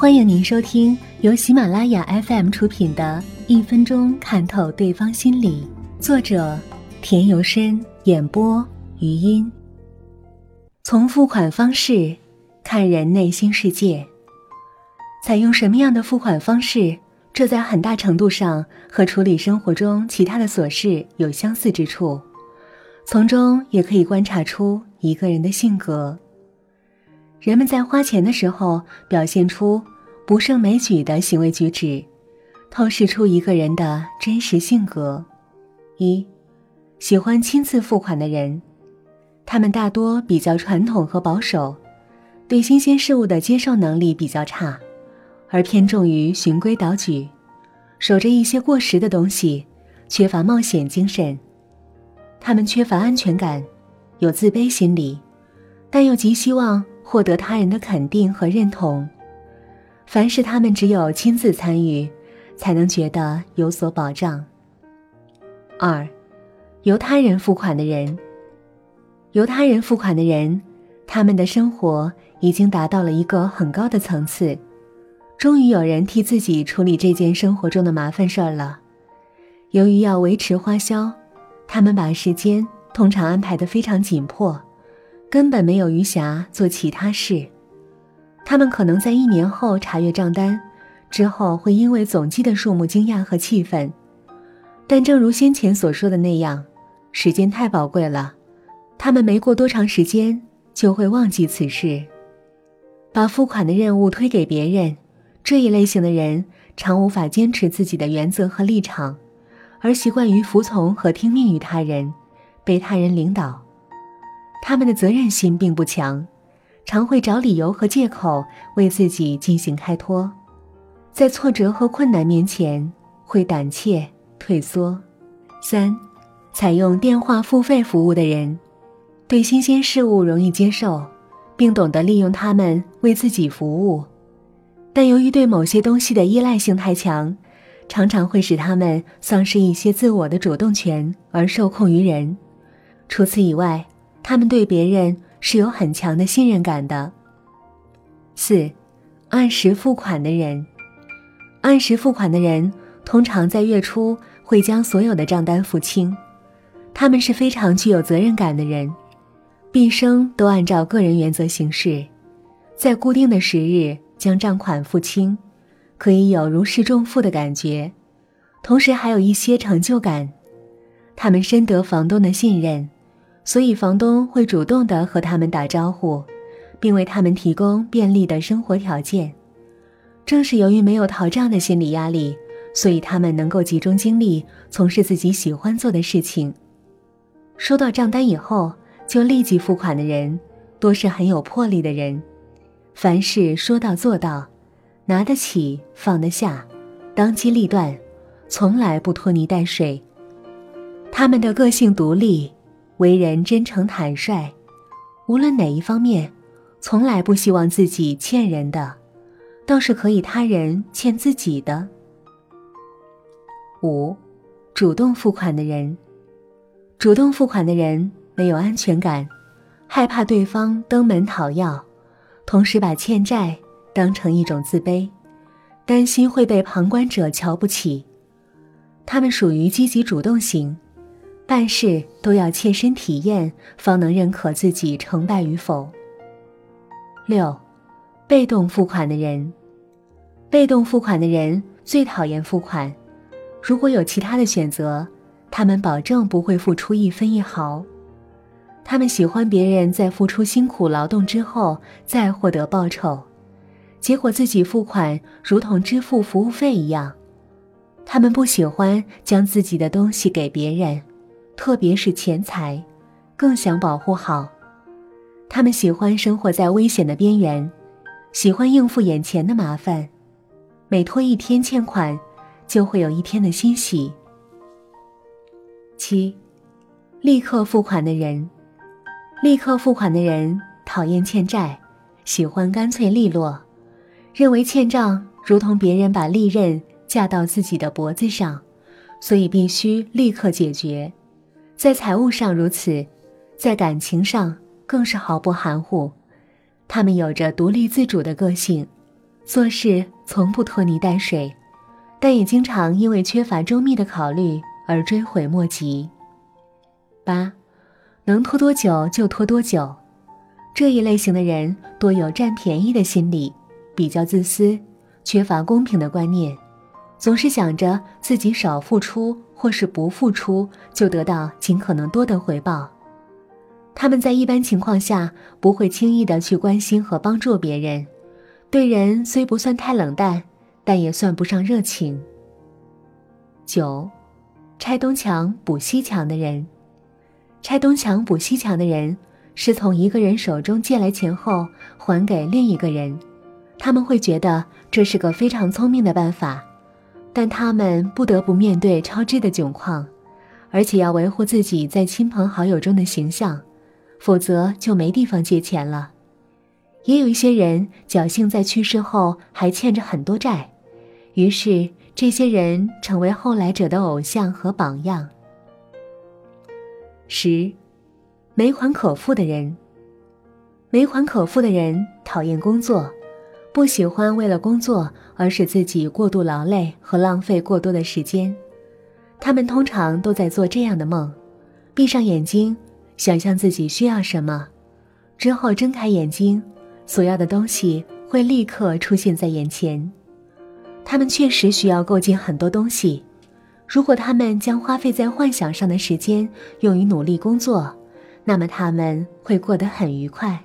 欢迎您收听由喜马拉雅 FM 出品的《一分钟看透对方心理》，作者田由深，演播余音。从付款方式看人内心世界，采用什么样的付款方式，这在很大程度上和处理生活中其他的琐事有相似之处，从中也可以观察出一个人的性格。人们在花钱的时候表现出不胜枚举的行为举止，透视出一个人的真实性格。一，喜欢亲自付款的人，他们大多比较传统和保守，对新鲜事物的接受能力比较差，而偏重于循规蹈矩，守着一些过时的东西，缺乏冒险精神。他们缺乏安全感，有自卑心理，但又极希望。获得他人的肯定和认同，凡是他们只有亲自参与，才能觉得有所保障。二，由他人付款的人，由他人付款的人，他们的生活已经达到了一个很高的层次，终于有人替自己处理这件生活中的麻烦事儿了。由于要维持花销，他们把时间通常安排的非常紧迫。根本没有余暇做其他事，他们可能在一年后查阅账单，之后会因为总计的数目惊讶和气愤，但正如先前所说的那样，时间太宝贵了，他们没过多长时间就会忘记此事，把付款的任务推给别人。这一类型的人常无法坚持自己的原则和立场，而习惯于服从和听命于他人，被他人领导。他们的责任心并不强，常会找理由和借口为自己进行开脱，在挫折和困难面前会胆怯退缩。三，采用电话付费服务的人，对新鲜事物容易接受，并懂得利用它们为自己服务，但由于对某些东西的依赖性太强，常常会使他们丧失一些自我的主动权而受控于人。除此以外，他们对别人是有很强的信任感的。四，按时付款的人，按时付款的人通常在月初会将所有的账单付清。他们是非常具有责任感的人，毕生都按照个人原则行事，在固定的时日将账款付清，可以有如释重负的感觉，同时还有一些成就感。他们深得房东的信任。所以，房东会主动的和他们打招呼，并为他们提供便利的生活条件。正是由于没有逃账的心理压力，所以他们能够集中精力从事自己喜欢做的事情。收到账单以后就立即付款的人，多是很有魄力的人，凡事说到做到，拿得起放得下，当机立断，从来不拖泥带水。他们的个性独立。为人真诚坦率，无论哪一方面，从来不希望自己欠人的，倒是可以他人欠自己的。五，主动付款的人，主动付款的人没有安全感，害怕对方登门讨要，同时把欠债当成一种自卑，担心会被旁观者瞧不起。他们属于积极主动型。办事都要切身体验，方能认可自己成败与否。六，被动付款的人，被动付款的人最讨厌付款。如果有其他的选择，他们保证不会付出一分一毫。他们喜欢别人在付出辛苦劳动之后再获得报酬，结果自己付款如同支付服务费一样。他们不喜欢将自己的东西给别人。特别是钱财，更想保护好。他们喜欢生活在危险的边缘，喜欢应付眼前的麻烦。每拖一天欠款，就会有一天的欣喜。七，立刻付款的人，立刻付款的人讨厌欠债，喜欢干脆利落，认为欠账如同别人把利刃架到自己的脖子上，所以必须立刻解决。在财务上如此，在感情上更是毫不含糊。他们有着独立自主的个性，做事从不拖泥带水，但也经常因为缺乏周密的考虑而追悔莫及。八，能拖多久就拖多久。这一类型的人多有占便宜的心理，比较自私，缺乏公平的观念，总是想着自己少付出或是不付出就得到尽可能多的回报。他们在一般情况下不会轻易的去关心和帮助别人，对人虽不算太冷淡，但也算不上热情。九，拆东墙补西墙的人，拆东墙补西墙的人。是从一个人手中借来钱后还给另一个人，他们会觉得这是个非常聪明的办法，但他们不得不面对超支的窘况，而且要维护自己在亲朋好友中的形象，否则就没地方借钱了。也有一些人侥幸在去世后还欠着很多债，于是这些人成为后来者的偶像和榜样。十。没还可付的人，没还可付的人讨厌工作，不喜欢为了工作而使自己过度劳累和浪费过多的时间。他们通常都在做这样的梦：闭上眼睛，想象自己需要什么，之后睁开眼睛，所要的东西会立刻出现在眼前。他们确实需要购进很多东西。如果他们将花费在幻想上的时间用于努力工作，那么他们会过得很愉快。